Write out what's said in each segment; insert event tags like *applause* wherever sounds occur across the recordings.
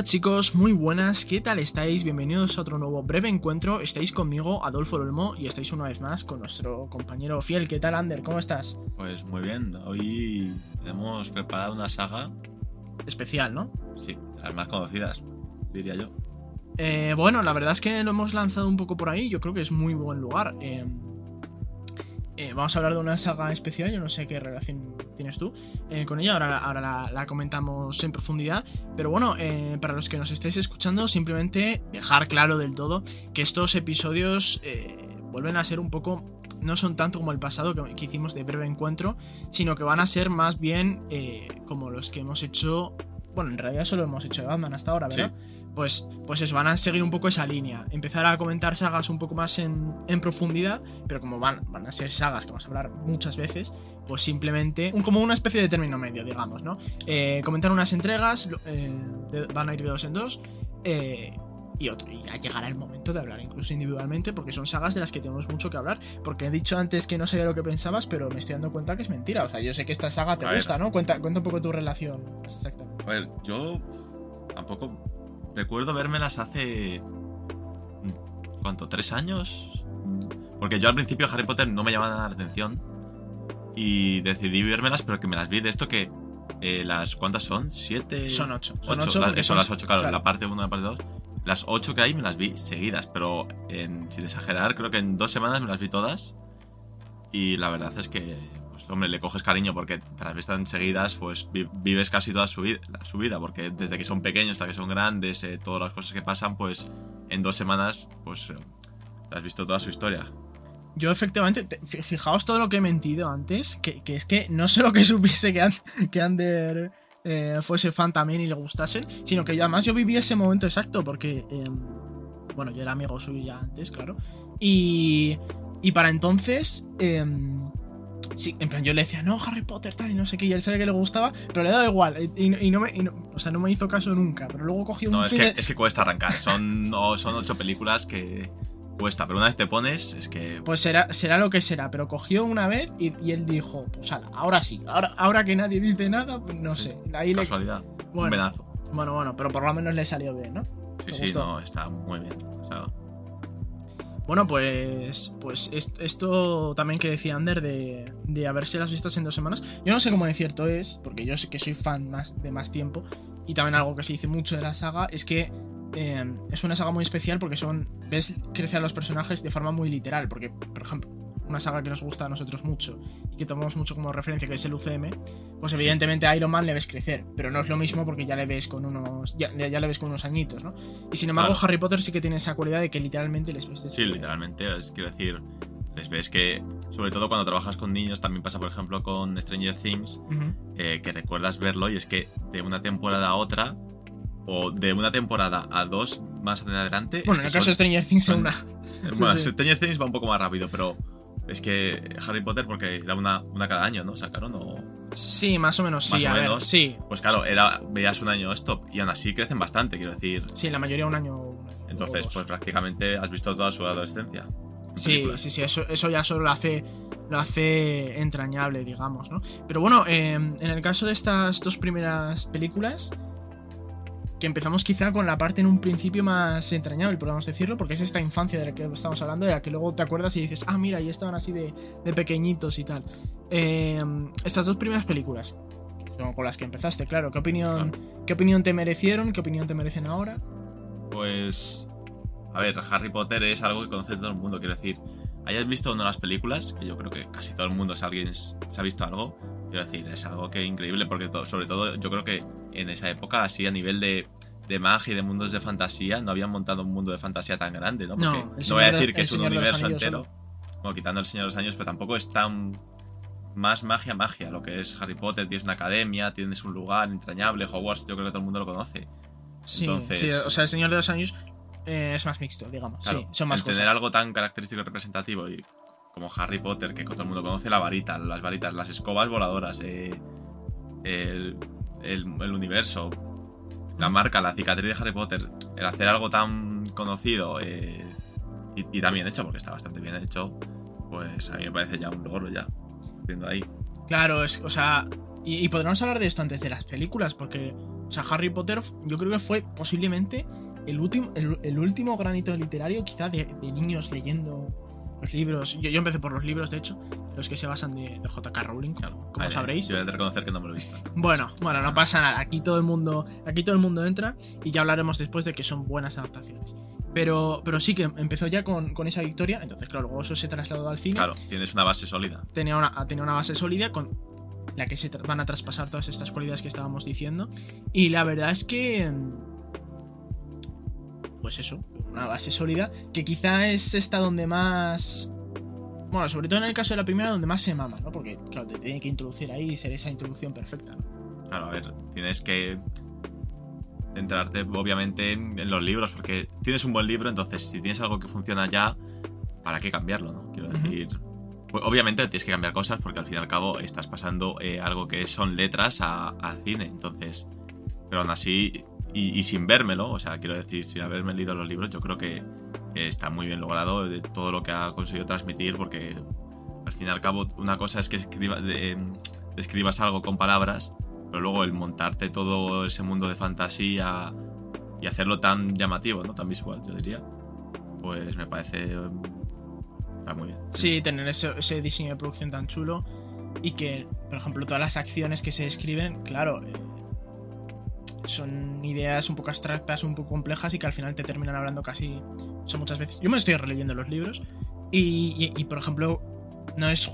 Hola chicos, muy buenas, ¿qué tal estáis? Bienvenidos a otro nuevo breve encuentro. Estáis conmigo, Adolfo Olmo, y estáis una vez más con nuestro compañero fiel. ¿Qué tal, Ander? ¿Cómo estás? Pues muy bien, hoy hemos preparado una saga. Especial, ¿no? Sí, las más conocidas, diría yo. Eh, bueno, la verdad es que lo hemos lanzado un poco por ahí, yo creo que es muy buen lugar. Eh, eh, vamos a hablar de una saga especial, yo no sé qué relación tienes tú eh, con ella, ahora, ahora la, la, comentamos en profundidad, pero bueno, eh, para los que nos estéis escuchando, simplemente dejar claro del todo que estos episodios eh, vuelven a ser un poco, no son tanto como el pasado que, que hicimos de breve encuentro, sino que van a ser más bien como los que hemos hecho, bueno, en realidad solo hemos hecho de Batman hasta ahora, ¿verdad? Sí. Pues, pues eso, van a seguir un poco esa línea. Empezar a comentar sagas un poco más en, en profundidad, pero como van, van a ser sagas que vamos a hablar muchas veces, pues simplemente un, como una especie de término medio, digamos, ¿no? Eh, comentar unas entregas, eh, de, van a ir de dos en dos, eh, y otro. Y ya llegará el momento de hablar incluso individualmente, porque son sagas de las que tenemos mucho que hablar. Porque he dicho antes que no sabía lo que pensabas, pero me estoy dando cuenta que es mentira. O sea, yo sé que esta saga te A gusta, ver. ¿no? Cuenta, cuenta un poco tu relación. Exactamente. A ver, yo tampoco recuerdo vérmelas hace. ¿Cuánto? ¿Tres años? Porque yo al principio Harry Potter no me llamaba nada la atención. Y decidí vérmelas, pero que me las vi de esto que. eh, las ¿Cuántas son? ¿Siete? Son ocho. Son Ocho, ocho la- porque son las ocho, claro, claro. la parte 1 la parte 2. Las ocho que hay me las vi seguidas, pero en- sin exagerar, creo que en dos semanas me las vi todas. Y la verdad es que, hombre, le coges cariño porque te las ves tan seguidas, pues vi- vives casi toda su vida, su vida, porque desde que son pequeños hasta que son grandes, eh, todas las cosas que pasan, pues en dos semanas, pues eh, has visto toda su historia. Yo efectivamente, te- fi- fijaos todo lo que he mentido antes, que, es que no solo que *laughs* supiese que, que Ander eh, fuese fan también y le gustasen, sino que yo, además yo viví ese momento exacto, porque, eh, bueno, yo era amigo suyo ya antes, claro, y, y para entonces, eh, sí, en plan yo le decía, no, Harry Potter tal y no sé qué, y él sabía que le gustaba, pero le daba igual, y, y- y no me, y no- o sea, no me hizo caso nunca, pero luego cogí un No, es que, de- es que cuesta arrancar. Son, no, son ocho películas que cuesta, pero una vez te pones, es que. Pues será, será lo que será, pero cogió una vez y, y él dijo, pues ala, ahora sí, ahora, ahora que nadie dice nada, pues no Sí, sé. Ahí le- casualidad. Un bueno, venazo. bueno, bueno, pero por lo menos le salió bien, ¿no? Sí, ¿Te sí, gustó? no, está muy bien. O sea, Bueno, pues, pues est- esto también que decía Ander de, de haberse las vistas en dos semanas. Yo no sé cómo de cierto es, porque yo sé que soy fan más, de más tiempo. Y también algo que se dice mucho de la saga es que eh, es una saga muy especial porque son ves crecer a los personajes de forma muy literal. Porque, por ejemplo, una saga que nos gusta a nosotros mucho y que tomamos mucho como referencia, que es el UCM, pues evidentemente a Iron Man le ves crecer, pero no es lo mismo porque ya le ves con unos ya, ya le ves con unos añitos, ¿no? Y sin embargo, Claro. Harry Potter sí que tiene esa cualidad de que literalmente les ves de sí, literalmente. Es, quiero decir, les ves que, sobre todo cuando trabajas con niños, también pasa, por ejemplo, con Stranger Things, eh, que recuerdas verlo y es que de una temporada a otra, o de una temporada a dos más adelante. Bueno, en el caso de Stranger Things son- una. *laughs* Bueno, sí. Stranger Things va un poco más rápido, pero es que Harry Potter, porque era una, una cada año, ¿no? Sacaron o. Sí, más o menos, sí, o a ver, sí. Pues claro, era, veías un año stop y aún así crecen bastante, quiero decir. Sí, la mayoría un año. un año, Entonces, pues prácticamente has visto toda su adolescencia. en Sí, películas. sí, sí, eso, eso ya solo lo hace, lo hace entrañable, digamos, ¿no? Pero bueno, eh, en el caso de estas dos primeras películas, que empezamos quizá con la parte en un principio más entrañable, podemos decirlo, porque es esta infancia de la que estamos hablando, de la que luego te acuerdas y dices, ah, mira, ahí estaban así de, de pequeñitos y tal. Eh, estas dos primeras películas, con las que empezaste, claro, ¿qué opinión, ¿qué opinión te merecieron? ¿Qué opinión te merecen ahora? Pues. A ver, Harry Potter es algo que conoce todo el mundo, quiero decir. Hayas visto una de las películas, que yo creo que casi todo el mundo, si alguien se ha visto algo, quiero decir, es algo que increíble, porque sobre todo yo creo que en esa época, así a nivel de, de magia y de mundos de fantasía, no habían montado un mundo de fantasía tan grande, ¿no? Porque No, no voy a de- decir que es un universo entero, bueno, quitando el Señor de los Años, pero tampoco es tan más magia, magia, lo que es Harry Potter, tienes una academia, tienes un lugar entrañable, Hogwarts, yo creo que todo el mundo lo conoce. Sí, Entonces- sí, o sea, el Señor de los Años eh, es más mixto, digamos. Claro, sí, son más cosas. tener algo tan característico y representativo y como Harry Potter, que todo el mundo conoce la varita, las varitas, las escobas voladoras, eh, el, el- universo, la marca, la cicatriz de Harry Potter, el hacer algo tan conocido eh, y, y tan bien hecho, porque está bastante bien hecho, pues a mí me parece ya un logro ya, viendo ahí. Claro, es, o sea, y, y podríamos hablar de esto antes de las películas, porque O sea, Harry Potter yo creo que fue posiblemente el último, el, el último granito literario quizá de, de niños leyendo los libros. Yo, yo empecé por los libros, de hecho, los que se basan de, de J.K. Rowling, como Vale, sabréis. Yo he de reconocer que no me lo he visto. Bueno, bueno, no pasa nada. Aquí todo el mundo, aquí todo el mundo entra y ya hablaremos después de que son buenas adaptaciones. Pero, pero sí que empezó ya con, con esa victoria. Entonces, claro, luego eso se trasladó al cine. Claro, tienes una base sólida. Tenía una, tenía una base sólida con la que se van a traspasar todas estas cualidades que estábamos diciendo. Y la verdad es que. Pues eso, una base sólida que quizá es esta donde más. Bueno, sobre todo en el caso de la primera, donde más se mama, ¿no? Porque, claro, te tienen que introducir ahí y ser esa introducción perfecta, ¿no? Claro, a ver, tienes que centrarte obviamente en, los libros, porque tienes un buen libro, entonces si tienes algo que funciona ya, ¿para qué cambiarlo? ¿no? Quiero decir, pues, obviamente tienes que cambiar cosas porque al fin y al cabo estás pasando eh, algo que son letras a, a cine, entonces, pero aún así, y, y sin vérmelo, o sea, quiero decir, sin haberme leído los libros, yo creo que está muy bien logrado de todo lo que ha conseguido transmitir, porque al fin y al cabo una cosa es que escriba, de- em, algo con palabras, pero luego el montarte todo ese mundo de fantasía y hacerlo tan llamativo, ¿no? Tan visual, yo diría. Pues me parece. um, Está muy bien. Sí, tener ese, ese diseño de producción tan chulo y que, por ejemplo, todas las acciones que se describen, claro, eh, son ideas un poco abstractas, un poco complejas y que al final te terminan hablando casi, son muchas veces. Yo me estoy releyendo los libros y, por ejemplo, no es,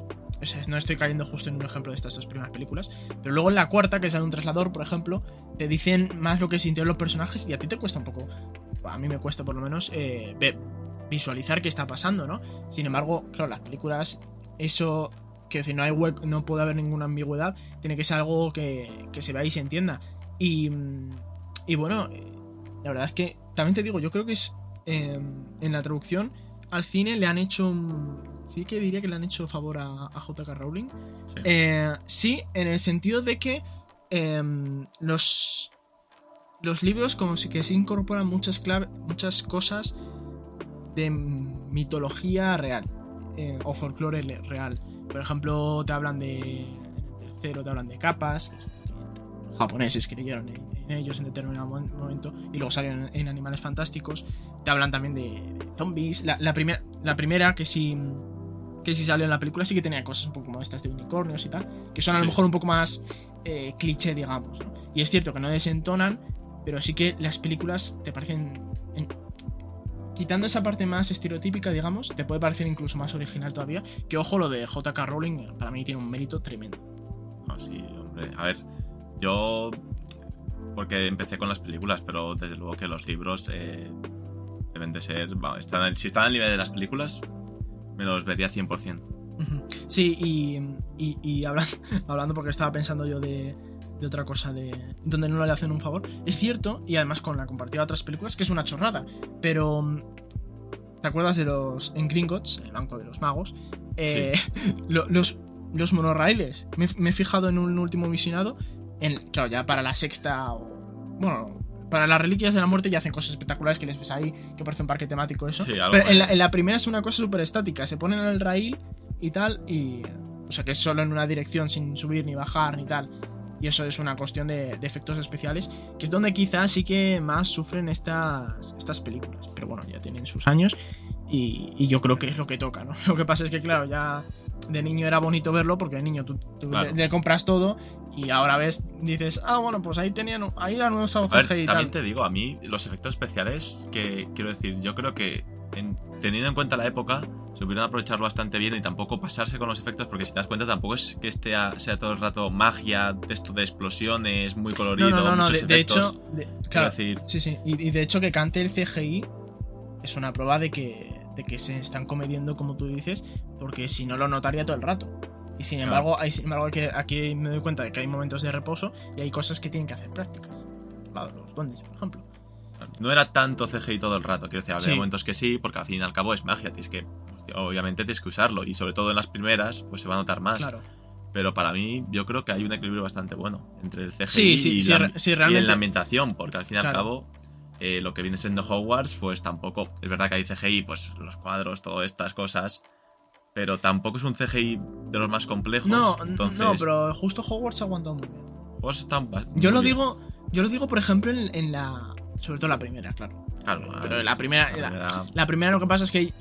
no estoy cayendo justo en un ejemplo de estas dos primeras películas, pero luego en la cuarta, que en un traslador, por ejemplo, te dicen más lo que sintieron los personajes y a ti te cuesta un poco, a mí me cuesta por lo menos, eh, visualizar qué está pasando, ¿no? Sin embargo, claro, las películas, eso, que decir, no hay hueco, no puede haber ninguna ambigüedad, tiene que ser algo que, que se vea y se entienda. Y, mm, y bueno, eh, la verdad es que también te digo, yo creo que es eh, en la traducción al cine le han hecho sí que diría que le han hecho favor a, a J.K. Rowling. Sí. Eh, sí, en el sentido de que eh, los los libros como si que se incorporan muchas clave, muchas cosas de mitología real eh, o folclore real. Por ejemplo, te hablan de en el tercero te hablan de capas, japoneses creyeron en, en ellos en determinado mo- momento y luego salen en, en Animales Fantásticos. Te hablan también de, de zombies. La, la primera, la primera que sí que sí salió en la película sí que tenía cosas un poco como estas de unicornios y tal, que son a lo mejor un poco más eh, cliché, digamos. ¿no? Y es cierto que no desentonan, pero sí que las películas te parecen. en- quitando esa parte más estereotípica, digamos, te puede parecer incluso más original todavía. Que ojo, lo de JK Rowling para mí tiene un mérito tremendo. No, sí, hombre. A ver, yo. Porque empecé con las películas, pero desde luego que los libros eh, deben de ser. vamos, están si están al nivel de las películas, me los vería 100%. Ujú. Sí, y, y, y hablan- *laughs* hablando, porque estaba pensando yo de, de otra cosa, de donde no le hacen un favor. Es cierto, y además con la comparativa de otras películas, que es una chorrada. Pero, mm, ¿te acuerdas de los. En Gringotts, el banco de los magos? Eh, *laughs* lo- los, los monorraíles. Me, me he fijado en un último visionado. En, claro, ya para la sexta. o- bueno, para las reliquias de la muerte ya hacen cosas espectaculares que les ves ahí, que parece un parque temático eso. Sí, algo Pero en la, en la primera es una cosa súper estática. Se ponen en el rail y tal, y. O sea, que es solo en una dirección sin subir ni bajar ni tal. Y eso es una cuestión de, de efectos especiales, que es donde quizás sí que más sufren estas, estas películas. Pero bueno, ya tienen sus años y, y yo creo que es lo que toca, ¿no? *laughs* Lo que pasa es que, claro, ya de niño era bonito verlo porque de niño tú, tú Claro. le, le compras todo y ahora ves, dices, ah, bueno, pues ahí tenían, ahí la nueva A ver, CGI y también tal. te digo, a mí los efectos especiales, que quiero decir, yo creo que en- teniendo en cuenta la época, se hubieran aprovechado bastante bien y tampoco pasarse con los efectos, porque si te das cuenta, tampoco es que esté a- sea todo el rato magia, esto de explosiones, muy colorido, No, no, no, muchos de, hecho, de- Quiero claro, decir, Sí, sí. Y, y de hecho que cante el CGI es una prueba de que, de que se están comediendo, como tú dices, porque si no lo notaría todo el rato. Y sin embargo, hay, sin embargo que aquí me doy cuenta de que hay momentos de reposo y hay cosas que tienen que hacer prácticas. Los duendes, por ejemplo. no era tanto CGI todo el rato, quiero decir, había Sí. momentos que sí, porque al fin y al cabo es magia, tienes que, obviamente tienes que usarlo, y sobre todo en las primeras, pues se va a notar más. Claro. Pero para mí, yo creo que hay un equilibrio bastante bueno entre el CGI Sí, sí, y, la, y realmente- en la ambientación, porque al fin y al cabo, eh, lo que viene siendo Hogwarts, pues tampoco. Es verdad que hay CGI, pues los cuadros, todas estas cosas. Pero tampoco es un CGI de los más complejos. No, entonces, no, pero justo Hogwarts ha aguantado muy bien. Hogwarts está ba- Yo muy lo bien. digo Yo lo digo, por ejemplo, en, en la. Sobre todo la primera, claro. Claro, Pero la primera. la primera- La primera lo que pasa es que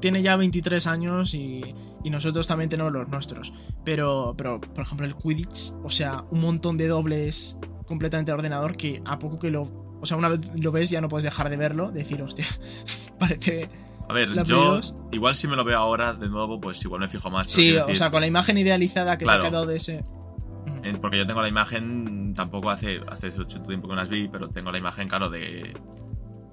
tiene ya 23 años y, y nosotros también tenemos los nuestros. Pero, pero, por ejemplo, el Quidditch, o sea, un montón de dobles completamente de ordenador que a poco que lo... O sea, una vez lo ves ya no puedes dejar de verlo, decir, hostia, *laughs* parece... A ver, la yo Play igual si me lo veo ahora de nuevo, pues igual me fijo más. Sí, o sea, con la imagen idealizada que Claro. te ha quedado de ese... porque yo tengo la imagen, tampoco hace, hace mucho tiempo que no las vi, pero tengo la imagen, claro, de.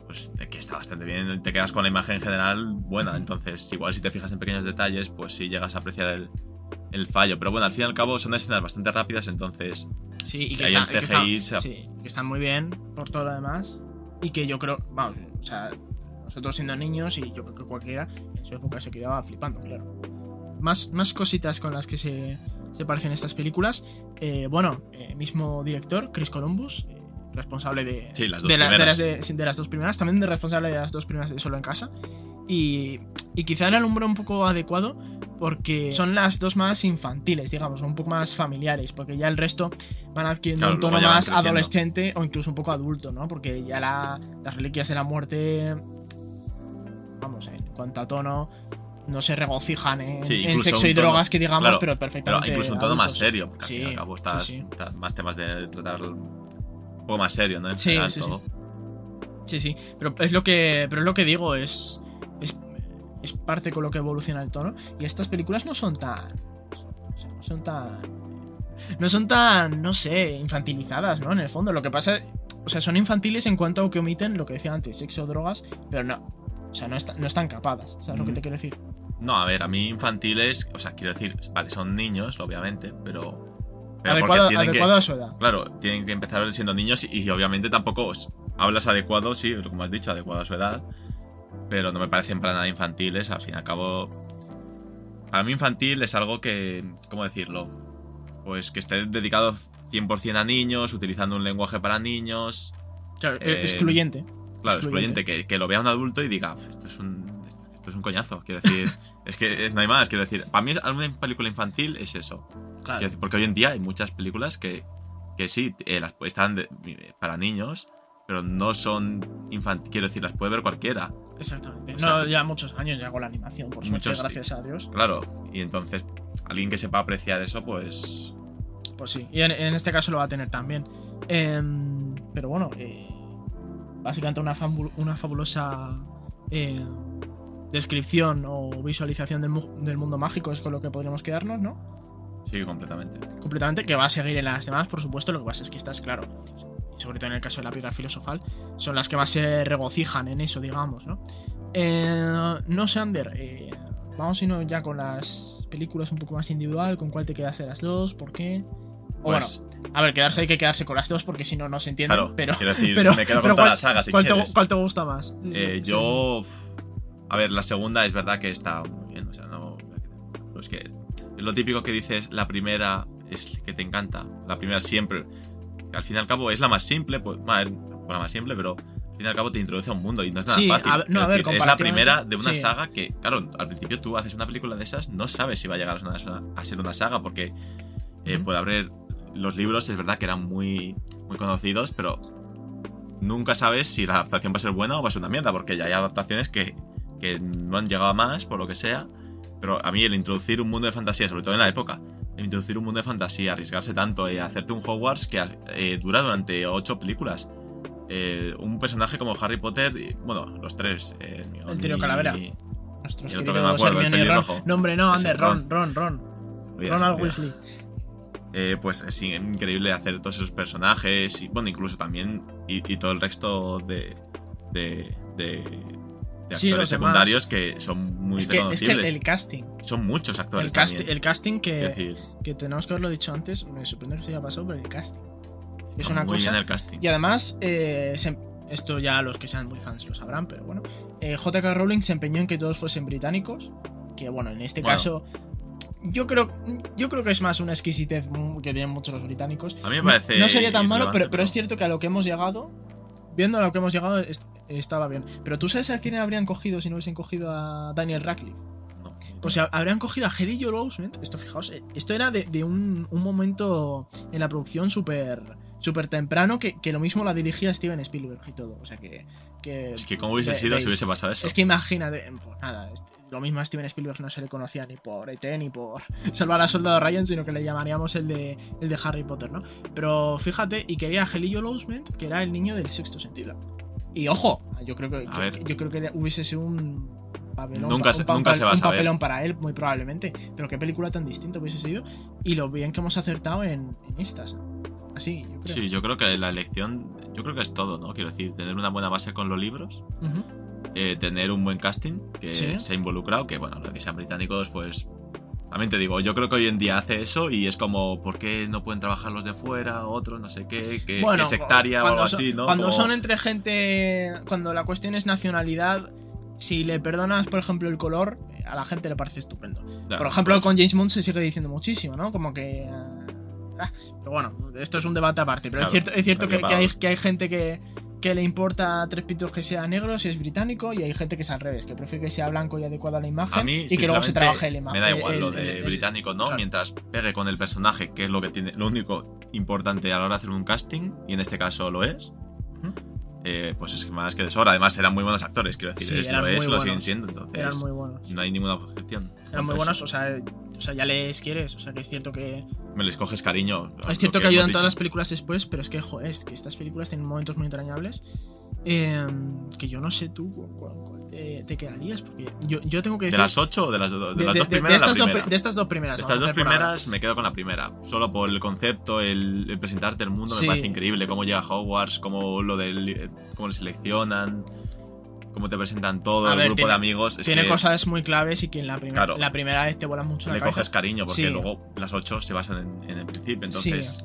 Pues de que está bastante bien. Te quedas con la imagen general buena. Entonces, igual si te fijas en pequeños detalles, pues sí llegas a apreciar el, el fallo. Pero bueno, al fin y al cabo son escenas bastante rápidas, entonces. Sí, y Si que, hay está- el que está- CGI, se- sí, que están muy bien por todo lo demás. Y que yo creo, vamos, o sea, nosotros siendo niños y yo creo que cualquiera en su época se quedaba flipando, claro. Más, más cositas con las que se, se parecen estas películas. Eh, bueno, eh, mismo director, Chris Columbus, eh, responsable de, Sí, las dos de, la- de primeras. las de, las dos primeras, también de responsable de las dos primeras de Solo en Casa. Y, y quizá era el número un poco adecuado porque son las dos más infantiles, digamos, un poco más familiares, porque ya el resto van adquiriendo Claro, un tono más creciendo. adolescente o incluso un poco adulto, ¿no? Porque ya la- las reliquias de la muerte, vamos, en cuanto a tono, no se regocijan en, Sí, en incluso sexo y tono- drogas, que digamos, claro, pero Pero perfectamente. incluso un tono más serio, porque Sí, al cabo estás, sí. estás más temas de tratar un poco más serio, ¿no? En Sí, sí, todo. Sí, sí, pero es lo que, pero es lo que digo, es, es, es parte con lo que evoluciona el tono. Y estas películas no son tan, o no son tan, no son tan, no sé, infantilizadas, ¿no? En el fondo, lo que pasa, o sea, son infantiles en cuanto a que omiten lo que decía antes, sexo, drogas, pero no, o sea, no, está- no están capadas, ¿sabes lo que te quiero decir? No, a ver, a mí infantiles, o sea, quiero decir, vale, son niños, obviamente, pero. pero Adecuado, tienen adecuado que, a su edad. Claro, tienen que empezar siendo niños y, y obviamente tampoco hablas adecuado, sí, como has dicho, adecuado a su edad, pero no me parecen para nada infantiles, al fin y al cabo. Para mí infantil es algo que, ¿cómo decirlo? Pues que esté dedicado 100% a niños, utilizando un lenguaje para niños, O sea, eh, excluyente. Claro, Excluyente. excluyente, que, que lo vea un adulto y diga, "Uf, esto es un, esto es un coñazo, quiero decir. *laughs* es que es- no hay más, quiero decir. Para mí, alguna película infantil es eso. Claro. Quiero decir, porque hoy en día hay muchas películas que, que sí, eh, las, están de- para niños, pero no son infantiles. Quiero decir, las puede ver cualquiera. Exactamente. o sea, no, ya muchos años ya con la animación, por suerte, muchos- gracias a Dios. Claro, y entonces, alguien que sepa apreciar eso, pues. Pues sí, y en, en este caso lo va a tener también. Em, pero bueno, eh, básicamente una, fabu- una fabulosa eh, descripción o visualización del, mu- del mundo mágico es con lo que podríamos quedarnos, ¿no? Sí, completamente. Completamente, que va a seguir en las demás, por supuesto, lo que pasa es que estas, claro, y sobre todo en el caso de la piedra filosofal, son las que más se regocijan en eso, digamos, ¿no? Eh, no sé, Ander, eh, vamos a irnos ya con las películas un poco más individual, ¿con cuál te quedas de las dos? ¿Por qué? O Pues, bueno, a ver, quedarse hay que quedarse con las dos porque si no, no se entiende. claro, pero, quiero decir, pero- me quedo con toda ¿cuál- la saga si ¿cuál, te, cuál te gusta más? Eh, Sí, yo. A ver, la segunda es verdad que está muy bien. O sea, no. es que. Es lo típico que dices, la primera es que te encanta. La primera siempre. al fin y al cabo es la más simple, pues. bueno, la más simple, pero al fin y al cabo te introduce a un mundo y no es nada Sí, fácil. a no, a ver, decir, es la primera de una sí. saga que, claro, al principio tú haces una película de esas, no sabes si va a llegar a, ser una- a ser una saga, porque eh, puede haber. Los libros es verdad que eran muy, muy conocidos, pero nunca sabes si la adaptación va a ser buena o va a ser una mierda, porque ya hay adaptaciones que, que no han llegado a más, por lo que sea. Pero a mí el introducir un mundo de fantasía, sobre todo en la época, el introducir un mundo de fantasía, arriesgarse tanto y hacerte un Hogwarts que eh, dura durante ocho películas. Eh, un personaje como Harry Potter, y, bueno, los tres. eh, Hermione El trío Calavera. y- Nuestros y el otro que me acuerdo, el Ron. pelirrojo. No, hombre, no, Ander, Ron, Ron, Ron. Olvida, Ronald. Weasley. Eh, pues es increíble hacer todos esos personajes y bueno, incluso también y, y todo el resto de, de, de, de Sí, actores secundarios que son muy Es que, es que el, casting. Son muchos actores El, casti- también. el casting que, decir, que tenemos que haberlo dicho antes, me sorprende que se haya pasado, pero el casting. Es una muy cosa. bien el casting. Y además, eh, se- esto ya los que sean muy fans lo sabrán, pero bueno. eh, JK Rowling se empeñó en que todos fuesen británicos. Que bueno, en este Bueno. caso. Yo creo, yo creo que es más una exquisitez que tienen muchos los británicos. A mí me parece No sería tan malo, pero, pero es cierto que a lo que hemos llegado. Viendo a lo que hemos llegado, est- estaba bien. Pero tú sabes a quién habrían cogido si no hubiesen cogido a Daniel Radcliffe. No. Pues ha- habrían cogido a Hedy Joel Osment. Esto, fijaos, eh, esto era de, de un, un momento en la producción súper súper temprano que, que lo mismo la dirigía Steven Spielberg y todo. O sea que. que Es que cómo hubiese sido si hubiese pasado eso. Es que imagínate, pues nada, este- lo mismo a Steven Spielberg no se le conocía ni por ET ni por Salvar a Soldado Ryan, sino que le llamaríamos el de, el de Harry Potter, ¿no? Pero fíjate, y quería a Gelillo Lousment, que era el niño del sexto sentido. Y ojo, yo creo que, yo creo que hubiese sido un papelón, Nunca un papel- nunca se va a un saber. papelón para él, muy probablemente. Pero qué película tan distinta hubiese sido. Y lo bien que hemos acertado en, en estas. Así, yo creo. Sí, yo creo que la elección, yo creo que es todo, ¿no? Quiero decir, tener una buena base con los libros, Ujú. Eh, tener un buen casting que Sí. se ha involucrado, que bueno, lo que sean británicos, pues. También te digo, yo creo que hoy en día hace eso y es como, ¿por qué no pueden trabajar los de fuera, otros, no sé qué, que, que sectaria o algo son- así, ¿no? Cuando Como- son entre gente. Cuando la cuestión es nacionalidad, si le perdonas, por ejemplo, el color, eh, a la gente le parece estupendo. Por ejemplo, pues, con James Bond se sigue diciendo muchísimo, ¿no? Como que. ah, pero bueno, esto es un debate aparte. Pero Claro, es cierto, es cierto que, que hay, que hay gente que, que le importa tres pitos que sea negro si es británico y hay gente que es al revés, que prefiere que sea blanco y adecuado a la imagen A mí, y que luego se trabaje la imagen. Me da igual el- lo de el- británico, ¿no? claro. Mientras pegue con el personaje, que es lo que tiene, lo único importante a la hora de hacer un casting, y en este caso lo es. Eh, pues es más que de sobra. Además, eran muy buenos actores, quiero decir, Sí, es, eran lo es, muy lo siguen buenos. siendo, entonces Eran muy buenos. no hay ninguna objeción. Eran muy buenos, o sea, o sea, ya les quieres, o sea, que es cierto que Me les coges cariño. Es lo cierto que, hemos ayudan todas las películas después, pero es que, joder, es que estas películas tienen momentos muy entrañables. eh, que yo no sé tú cu- cuál, cuál te, te quedarías, porque yo, yo tengo que ¿De decir. las ocho o de las, do- de de- las de- dos de- de primeras? la estas dos, primera. pri- de estas dos primeras. De estas dos primeras me quedo con la primera. Solo por el concepto, el, el presentarte el mundo Sí. me parece increíble. Cómo llega Hogwarts, cómo lo del, cómo le seleccionan, cómo te presentan todo A el ver, grupo tiene- de amigos. Es Tiene que cosas muy claves y que en la, Claro. la primera vez te vuelan mucho la le cabeza. coges cariño porque Sí. luego las ocho se basan en, en el principio. Entonces,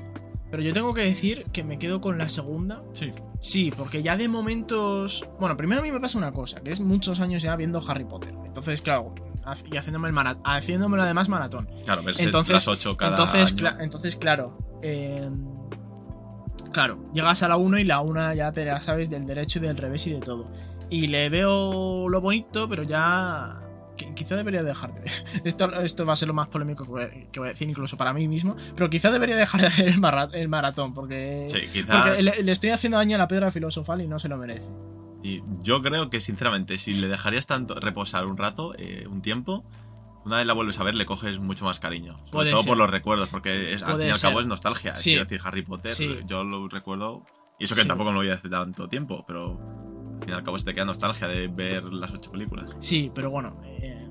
Pero yo tengo que decir que me quedo con la segunda. sí. Sí, porque ya de momentos. Bueno, primero a mí me pasa una cosa, que es muchos años ya viendo Harry Potter. Entonces, claro, y haciéndome el mara- haciéndomelo además maratón. Claro, verse Entonces- las ocho cada entonces, año. entonces, claro. eh, claro, llegas a la 1 y la 1 ya te la sabes del derecho y del revés y de todo. Y le veo lo bonito, pero ya. qui- Quizá debería dejar de. *laughs* Esto, esto va a ser lo más polémico que voy, a, que voy a decir, incluso para mí mismo. Pero quizá debería dejar de hacer el, mara- el maratón, porque. Sí, Porque quizás. le, le estoy haciendo daño a la piedra filosofal y no se lo merece. Y yo creo que, sinceramente, si le dejarías tanto reposar un rato, eh, un tiempo, una vez la vuelves a ver, le coges mucho más cariño. Sobre Puede todo ser. por los recuerdos, porque es- al Puede fin y al cabo es nostalgia. Sí. Quiero decir, Harry Potter, Sí. yo lo recuerdo. Y eso que Sí. tampoco lo voy a hace tanto tiempo, pero al fin y al cabo se te queda nostalgia de ver las ocho películas. Sí, pero bueno. eh,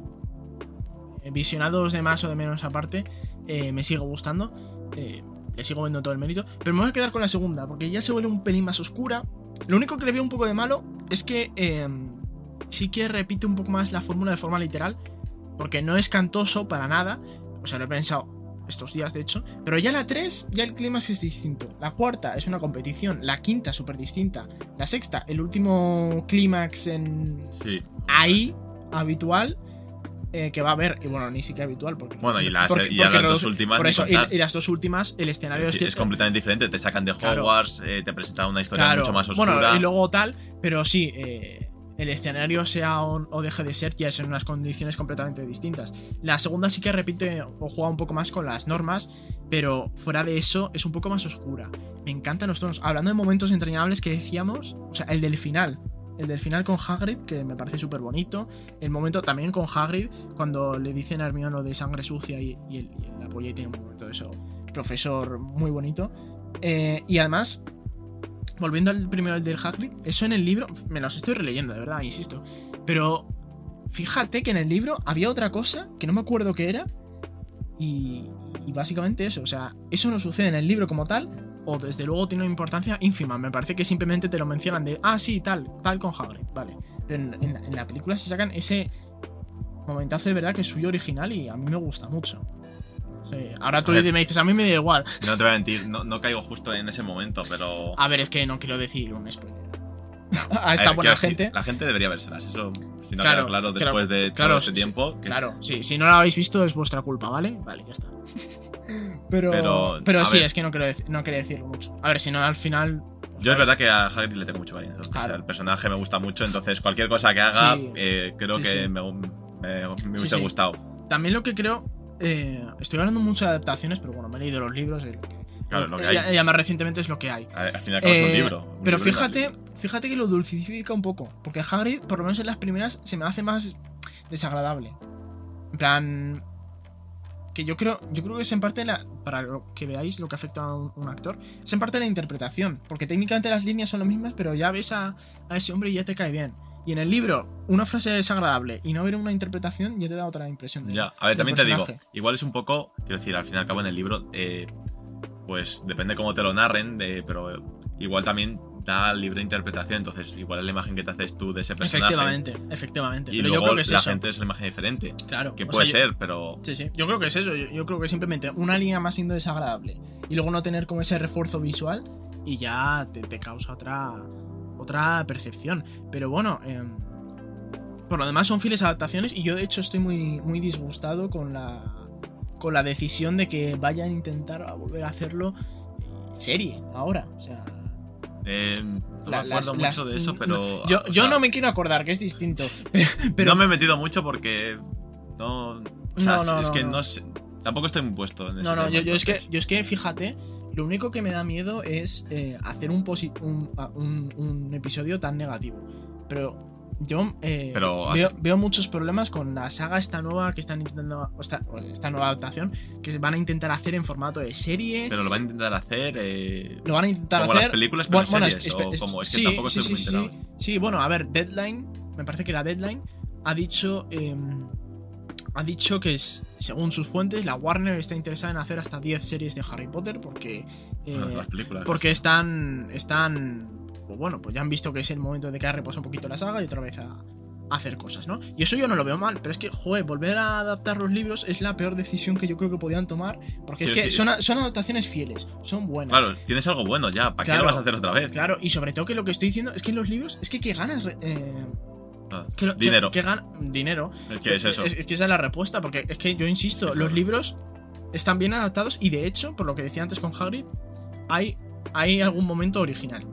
visionados de más o de menos aparte, eh, me sigue gustando. eh, le sigo viendo todo el mérito. Pero me voy a quedar con la segunda, porque ya se vuelve un pelín más oscura. Lo único que le veo un poco de malo es que eh, sí que repite un poco más la fórmula de forma literal. Porque no es cantoso para nada. O sea, lo he pensado estos días, de hecho. Pero ya la 3, ya el clima es distinto. La cuarta es una competición. La quinta, súper distinta. La sexta, el último clímax en, Sí. ahí habitual eh, que va a haber, y bueno, ni siquiera habitual, porque. Bueno, y las- porque- y porque las dos últimas Por eso, y, las dos últimas, el escenario Es, es, es completamente diferente. Te sacan de Claro. Hogwarts, eh, te presentan una historia claro, mucho más oscura. Bueno, y luego tal, pero sí, eh, el escenario sea o, o deje de ser, ya es en unas condiciones completamente distintas. La segunda sí que repite o juega un poco más con las normas, pero fuera de eso es un poco más oscura. Me encantan los tonos. Hablando de momentos entrañables que decíamos, o sea, el del final. El del final con Hagrid, que me parece súper bonito. El momento también con Hagrid, cuando le dicen a Hermione lo de sangre sucia y, el, y apoyo tiene un momento de eso. Profesor muy bonito. Eh, y además, volviendo al primero el del Hagrid, eso en el libro, me los estoy releyendo, de verdad, insisto. Pero fíjate que en el libro había otra cosa que no me acuerdo qué era. Y, y básicamente eso, o sea, eso no sucede en el libro como tal, o desde luego tiene una importancia ínfima. Me parece que simplemente te lo mencionan de, ah, sí, tal, tal con Hagrid, vale. Pero en, en la- en la película se sacan ese momentazo de verdad que es suyo original y a mí me gusta mucho. Sí, ahora tú ver. me dices, a mí me da igual. No te voy a mentir, no, no caigo justo en ese momento, pero. A ver, es que no quiero decir un spoiler. a *laughs* A esta ver, buena decir, gente. La gente debería vérselas, eso. Si no Claro, queda claro claro, después de claro, todo este sí, tiempo. que- Claro, sí, si no lo habéis visto es vuestra culpa, ¿vale? Vale, ya está. *laughs* Pero, Pero, sí, ver. es que no, quiero no quería decirlo mucho. A ver, si no, al final. Yo es verdad que a Hagrid le tengo mucho cariño. entonces, Claro. El personaje me gusta mucho, entonces cualquier cosa que haga, Sí. eh, creo Sí, que sí. me, me- me hubiese sí. gustado. También lo que creo. Eh, estoy hablando mucho de adaptaciones, pero bueno, me he leído los libros. El, Claro, lo que hay. ya más recientemente es lo que hay. Al fin y al cabo es un Eh, libro. un Pero libro y fíjate, fíjate que lo dulcifica un poco. Porque Hagrid, por lo menos en las primeras, se me hace más desagradable. En plan. Que yo creo, yo creo que es en parte la. Para lo que veáis lo que afecta a un, un actor. Es en parte la interpretación. Porque técnicamente las líneas son las mismas, pero ya ves a, a ese hombre y ya te cae bien. Y en el libro, una frase desagradable y no ver una interpretación ya te da otra impresión. de- Ya, a ver, también te digo, igual es un poco, quiero decir, al fin y al cabo en el libro, eh, pues depende cómo te lo narren, de, pero igual también da libre interpretación, entonces igual es la imagen que te haces tú de ese personaje. Efectivamente, efectivamente. Y pero yo luego creo que es la eso. gente es una imagen diferente, Claro. que puede sea, yo- ser, pero... Sí, sí. Yo creo que es eso. Yo, yo creo que simplemente una línea más siendo desagradable y luego no tener como ese refuerzo visual y ya te, te causa otra otra percepción. Pero bueno, em, por lo demás son fieles adaptaciones y yo de hecho estoy muy, muy disgustado con la con la decisión de que vayan a intentar a volver a hacerlo serie ahora. O sea, eh, no la- me acuerdo las- mucho de eso, pero... yo, o yo sea, no me quiero acordar que es distinto. *laughs* Pero, pero- No me he metido mucho porque no... O sea, No, es que no. sé... Tampoco estoy muy puesto en ese No, no, yo, yo es que, yo es que, fíjate, lo único que me da miedo es eh, hacer un, posi- un, un- un episodio tan negativo. Pero yo eh, Pero veo, muchos problemas con la saga esta nueva que están intentando, o esta, o esta nueva adaptación, que van a intentar hacer en formato de serie. Pero lo van a intentar hacer... eh, lo van a intentar como hacer. las películas, pero en series, o espe- como- es que sí, tampoco sí, estoy sí, muy sí. Sí, bueno, a ver, Deadline, me parece que la Deadline ha dicho. Ha dicho que es, según sus fuentes, la Warner está interesada en hacer hasta 10 series de Harry Potter porque. eh, Ah, las películas. porque están. Están. pues bueno, pues ya han visto que es el momento de que reposa un poquito la saga y otra vez a, a hacer cosas, ¿no? Y eso yo no lo veo mal, pero es que, joder, volver a adaptar los libros es la peor decisión que yo creo que podían tomar. Porque es que decir, son, son adaptaciones fieles, son buenas. Claro, tienes algo bueno ya, ¿para qué lo vas a hacer otra vez? Claro, y sobre todo que lo que estoy diciendo es que en los libros es que qué ganas. eh, Ah, que lo- que- dinero. Que, gan- dinero. Es que es eso. Es, es que esa es la respuesta, porque es que yo insisto, los libros están bien adaptados y de hecho, por lo que decía antes con Hagrid, hay, hay algún momento original.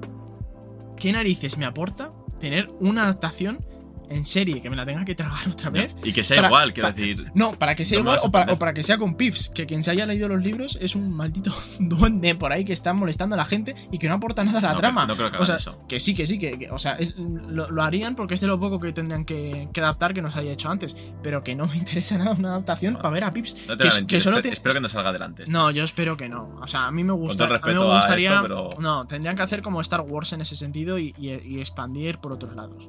¿Qué narices me aporta tener una adaptación en serie que me la tenga que tragar *laughs* otra vez? Y que sea Para- igual, quiero decir. No, para que sea No igual o para, o para que sea con Pips. Que quien se haya leído los libros es un maldito *laughs* duende por ahí que está molestando a la gente y que no aporta nada a la no, trama. No creo que O sea, eso. que sí, que sí, que, que- o sea, es- lo, lo harían porque es de lo poco que tendrían que, que adaptar que nos haya hecho antes. Pero que no me *laughs* interesa nada una adaptación Bueno, para ver a Pips. No te que, mentir, solo espero que no salga adelante. No, yo espero que no. O sea, a mí me gusta. todo a mí respeto me a gustaría. esto, pero- No, tendrían que hacer como Star Wars en ese sentido y, y- y expandir por otros lados.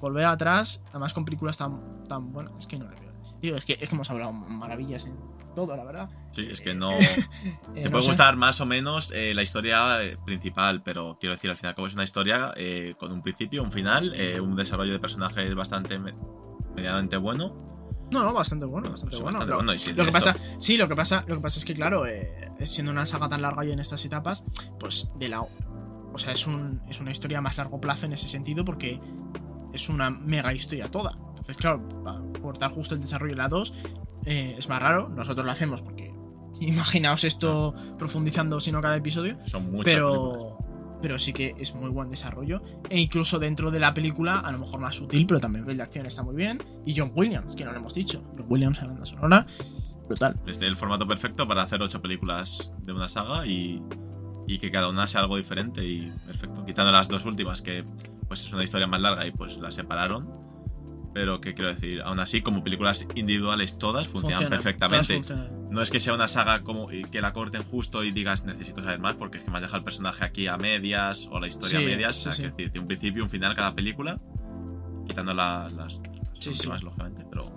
Volver atrás, además con películas tan, tan buenas. Es que no le veo sentido. Es que, es que hemos hablado maravillas en todo, la verdad. Sí, es que no. *laughs* Eh, Te no puede sé. gustar más o menos eh, la historia eh, principal, pero quiero decir, al fin y al cabo es una historia eh, con un principio, un final, eh, un desarrollo de personajes bastante me- medianamente bueno. No, no, bastante bueno, bastante Sí, bueno. bastante Lo- bueno, y si Lo que esto- pasa, sí, lo que pasa, lo que pasa es que claro, eh, siendo una saga tan larga y en estas etapas, pues de la, o sea, es un, es una historia a más largo plazo en ese sentido porque es una mega historia toda. Entonces, claro, para cortar justo el desarrollo de la 2 eh, es más raro. Nosotros lo hacemos porque *laughs* imaginaos esto profundizando sino cada episodio, Son muchas películas. pero pero sí que es muy buen desarrollo e incluso dentro de la película a lo mejor más sutil, pero también el de acción está muy bien y John Williams, que no lo hemos dicho, John Williams la banda sonora, brutal. Dé el formato perfecto para hacer ocho películas de una saga y, y que cada una sea algo diferente y perfecto. Quitando las dos últimas, que pues es una historia más larga y pues las separaron. Pero que quiero decir, aún así, como películas individuales todas funcionan Funcionan, perfectamente. funcionan. No es que sea una saga como y que la corten justo y digas necesito saber más, porque es que me has dejado el personaje aquí a medias o la historia Sí, a medias. sí, o sea, sí. que decir, de un principio y un final cada película, quitando la- las, las Sí, últimas, lógicamente, pero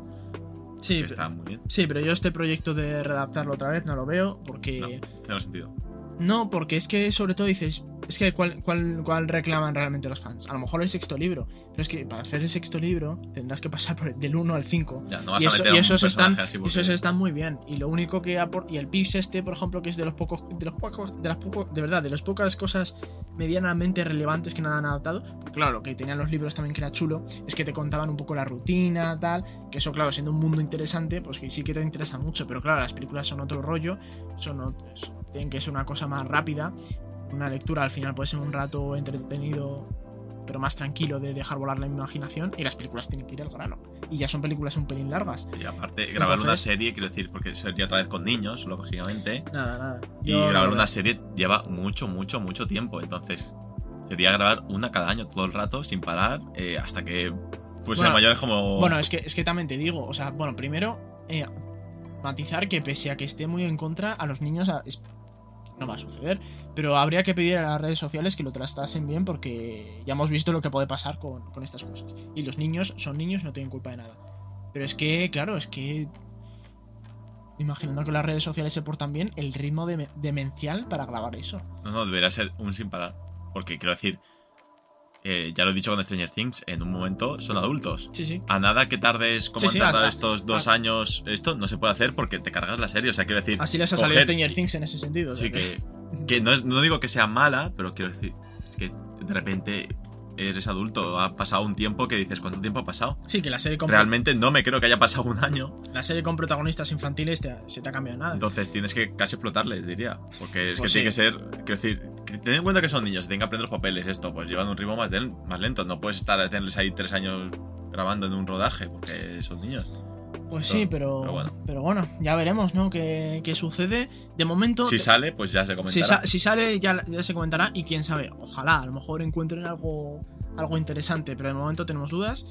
Sí, está muy bien. sí, pero yo este proyecto de redactarlo otra vez no lo veo porque... Tiene sentido. No, porque es que sobre todo dices, es que ¿cuál, cuál, cuál reclaman realmente los fans? A lo mejor el sexto libro, pero es que para hacer el sexto libro tendrás que pasar por el- del 1 al 5. Ya, no vas Y, a eso, y esos, están, esos están muy bien. Y lo único que apor- y el Pips este, por ejemplo, que es de los pocos, de los pocos, de las pocos, de verdad, de las pocas cosas medianamente relevantes que no han adaptado. Claro, lo que tenían los libros también que era chulo, es que te contaban un poco la rutina, tal. Que eso, claro, siendo un mundo interesante, pues que sí que te interesa mucho. Pero claro, las películas son otro rollo, son ot- tienen que ser una cosa más rápida. Una lectura al final puede ser un rato entretenido pero más tranquilo de dejar volar la imaginación y las películas tienen que ir al grano. Y ya son películas un pelín largas. Y aparte, grabar una serie, quiero decir, porque sería otra vez con niños, lógicamente. Nada, nada. Y grabar una serie lleva mucho, mucho, mucho tiempo. Entonces, sería grabar una cada año, todo el rato, sin parar, eh, hasta que pues Bueno, mayor es como. Bueno, es que, es que también te digo, o sea, bueno, primero, eh, matizar que pese a que esté muy en contra, a los niños a- es- no va a suceder, pero habría que pedir a las redes sociales que lo tratasen bien porque ya hemos visto lo que puede pasar con, con estas cosas. Y los niños son niños no tienen culpa de nada. Pero es que, claro, es que... Imaginando que las redes sociales se portan bien, el ritmo de- demencial para grabar eso. No, no, debería ser un sin parar. Porque quiero decir, eh, ya lo he dicho con Stranger Things, en un momento son adultos. Sí, sí. A nada que tardes como Sí, han tardado hasta- estos dos años, esto no se puede hacer porque te cargas la serie. O sea, quiero decir. Así les ha salido Stranger Things en ese sentido. Sí, que, que no, es- no digo que sea mala, pero quiero decir, es que de repente eres adulto, ha pasado un tiempo que dices, ¿cuánto tiempo ha pasado? Sí, que la serie con, Realmente no me creo que haya pasado un año, la serie con protagonistas infantiles te- se te ha cambiado nada. entonces tienes que casi explotarle, diría. Porque es Pues que tiene que ser, quiero decir, ten en cuenta que son niños, tienen que aprender los papeles, esto, pues llevan un ritmo más, más lento, no puedes estar a tenerles ahí tres años grabando en un rodaje, porque son niños. Pues sí, pero, pero pero bueno. ya veremos, ¿no? ¿Qué, qué sucede? De momento, Si sale, pues ya se comentará. si, sa- si sale ya, ya se comentará y quién sabe, ojalá, a lo mejor encuentren algo, algo interesante, pero de momento tenemos dudas.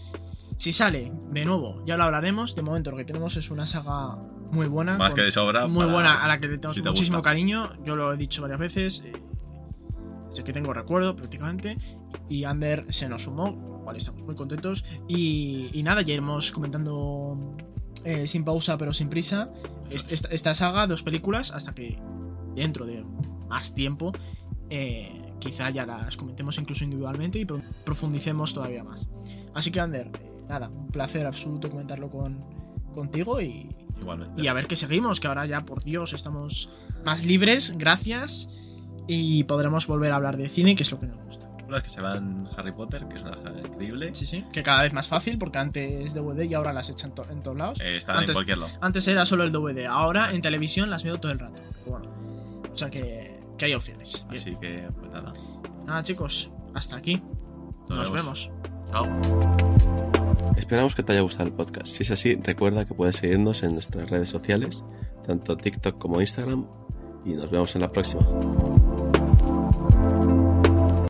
Si sale, de nuevo, ya lo hablaremos. De momento lo que tenemos es una saga muy buena. más con- que de sobra. muy para- buena, a la que le tenemos si te muchísimo gusta. cariño. Yo lo he dicho varias veces. eh, Sé que tengo recuerdo prácticamente. Y Ander se nos sumó, con lo cual estamos muy contentos. Y, y nada, ya iremos comentando eh, sin pausa pero sin prisa est- esta, esta saga, dos películas, hasta que dentro de más tiempo eh, quizá ya las comentemos incluso individualmente y pro- profundicemos todavía más. Así que Ander, eh, nada, un placer absoluto comentarlo con, contigo y, Igualmente. y a ver qué seguimos, que ahora ya por Dios estamos más libres, gracias, y podremos volver a hablar de cine, que es lo que nos gusta. Películas que se van Harry Potter, que es una saga increíble. Sí, sí. Que cada vez más fácil, porque antes DVD y ahora las echan to- en todos lados. Eh, están Antes- en cualquier lado. Antes era solo el DVD, ahora en televisión las veo todo el rato. Pero bueno, o sea que, que hay opciones. Bien. Así que, pues nada. Nada, chicos, hasta aquí. Nos, vemos. Chao. Esperamos que te haya gustado el podcast. Si es así, recuerda que puedes seguirnos en nuestras redes sociales, tanto TikTok como Instagram, y nos vemos en la próxima.